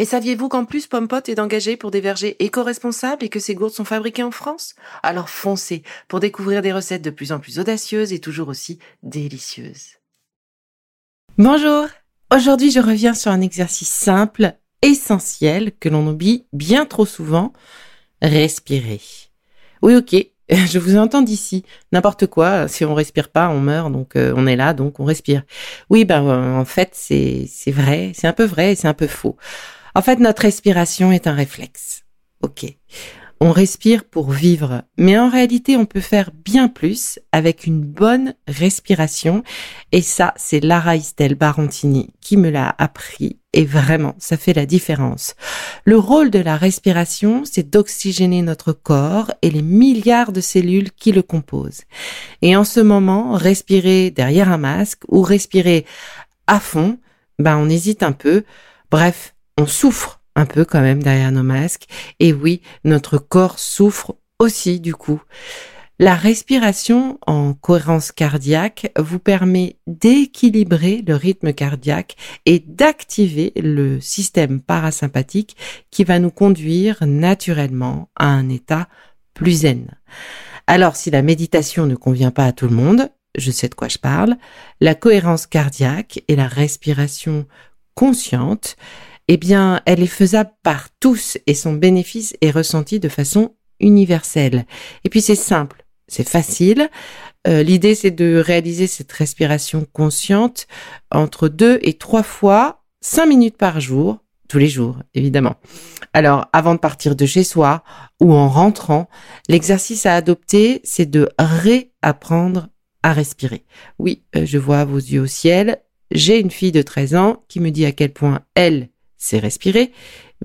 Et saviez-vous qu'en plus Pompot est engagé pour des vergers éco-responsables et que ces gourdes sont fabriquées en France? Alors foncez pour découvrir des recettes de plus en plus audacieuses et toujours aussi délicieuses. Bonjour Aujourd'hui je reviens sur un exercice simple, essentiel, que l'on oublie bien trop souvent, respirer. Oui ok, je vous entends d'ici. N'importe quoi, si on respire pas, on meurt, donc euh, on est là, donc on respire. Oui, ben en fait, c'est c'est vrai, c'est un peu vrai et c'est un peu faux. En fait, notre respiration est un réflexe. Ok. On respire pour vivre, mais en réalité, on peut faire bien plus avec une bonne respiration. Et ça, c'est Lara Estelle Barontini qui me l'a appris. Et vraiment, ça fait la différence. Le rôle de la respiration, c'est d'oxygéner notre corps et les milliards de cellules qui le composent. Et en ce moment, respirer derrière un masque ou respirer à fond, ben, on hésite un peu. Bref, on souffre un peu quand même derrière nos masques. Et oui, notre corps souffre aussi du coup. La respiration en cohérence cardiaque vous permet d'équilibrer le rythme cardiaque et d'activer le système parasympathique qui va nous conduire naturellement à un état plus zen. Alors si la méditation ne convient pas à tout le monde, je sais de quoi je parle, la cohérence cardiaque et la respiration consciente eh bien, elle est faisable par tous et son bénéfice est ressenti de façon universelle. Et puis c'est simple, c'est facile. Euh, l'idée, c'est de réaliser cette respiration consciente entre deux et trois fois, cinq minutes par jour, tous les jours, évidemment. Alors, avant de partir de chez soi ou en rentrant, l'exercice à adopter, c'est de réapprendre à respirer. Oui, euh, je vois vos yeux au ciel. J'ai une fille de 13 ans qui me dit à quel point elle c'est respirer,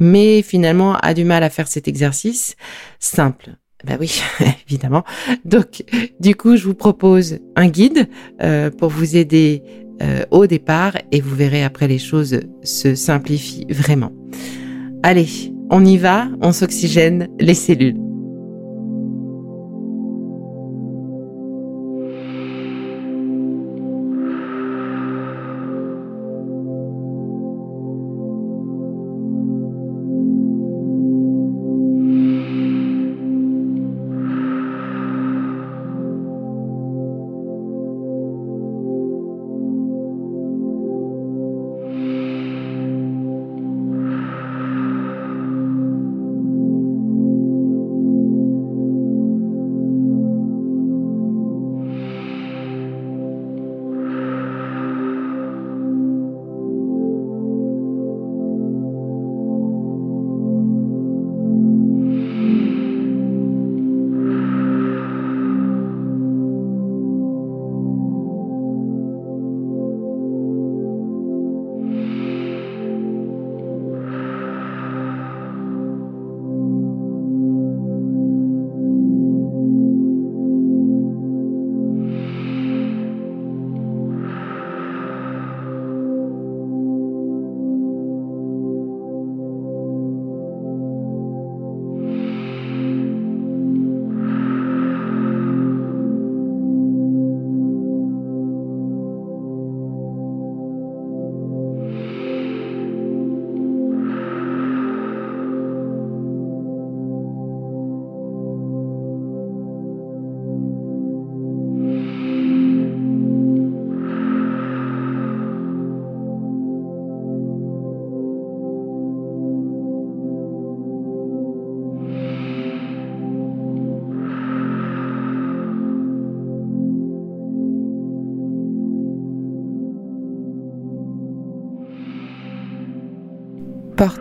mais finalement a du mal à faire cet exercice simple. Ben oui, évidemment. Donc, du coup, je vous propose un guide euh, pour vous aider euh, au départ et vous verrez après les choses se simplifient vraiment. Allez, on y va, on s'oxygène les cellules.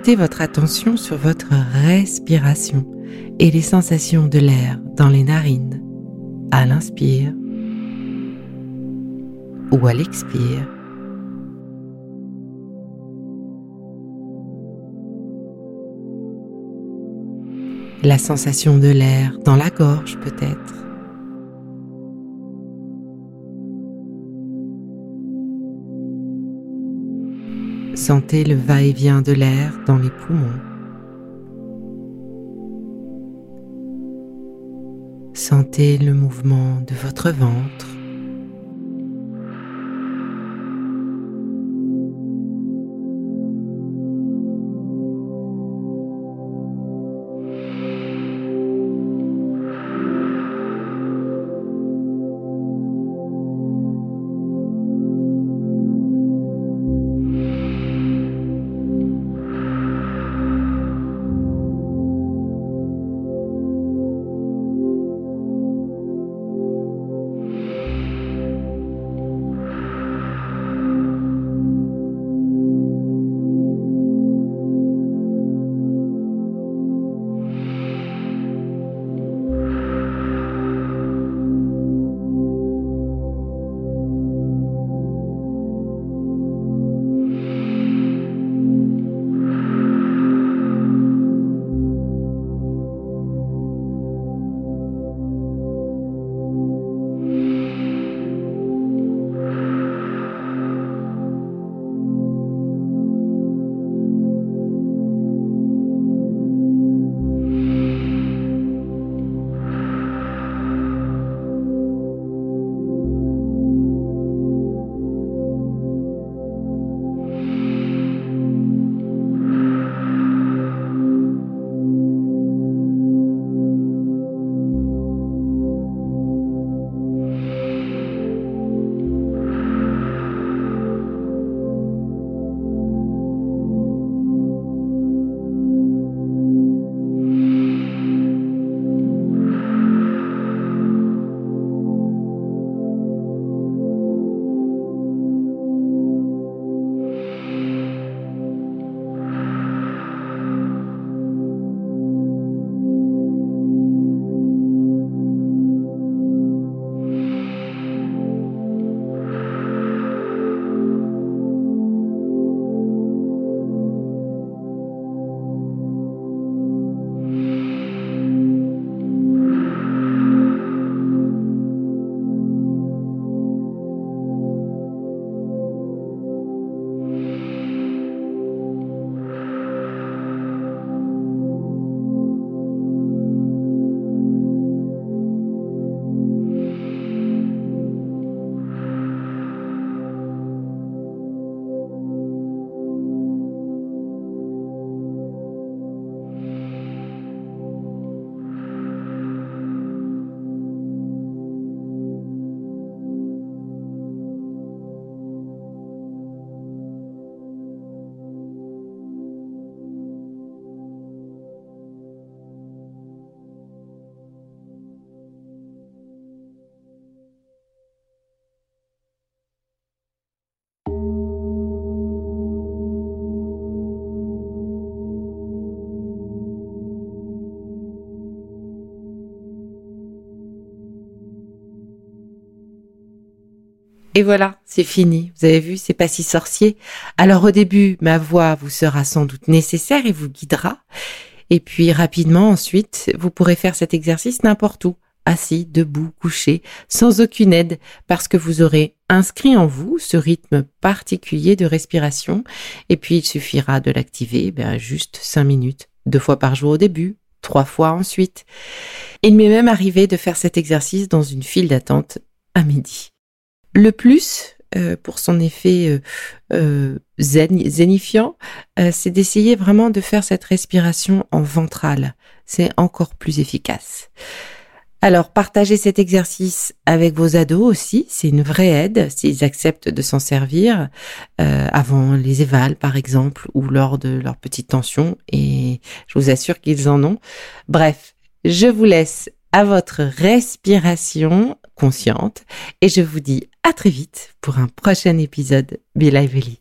Portez votre attention sur votre respiration et les sensations de l'air dans les narines à l'inspire ou à l'expire. La sensation de l'air dans la gorge peut-être. Sentez le va-et-vient de l'air dans les poumons. Sentez le mouvement de votre ventre. Et voilà, c'est fini. Vous avez vu, c'est pas si sorcier. Alors au début, ma voix vous sera sans doute nécessaire et vous guidera. Et puis rapidement ensuite, vous pourrez faire cet exercice n'importe où, assis, debout, couché, sans aucune aide, parce que vous aurez inscrit en vous ce rythme particulier de respiration. Et puis il suffira de l'activer, ben, juste cinq minutes, deux fois par jour au début, trois fois ensuite. Il m'est même arrivé de faire cet exercice dans une file d'attente à midi. Le plus, euh, pour son effet euh, euh zénifiant, euh, c'est d'essayer vraiment de faire cette respiration en ventrale. C'est encore plus efficace. Alors, partagez cet exercice avec vos ados aussi, c'est une vraie aide s'ils acceptent de s'en servir avant les évals, par exemple, ou lors de leur petite tension, et je vous assure qu'ils en ont. Bref, je vous laisse à votre respiration consciente et je vous dis à très vite pour un prochain épisode Be Lively.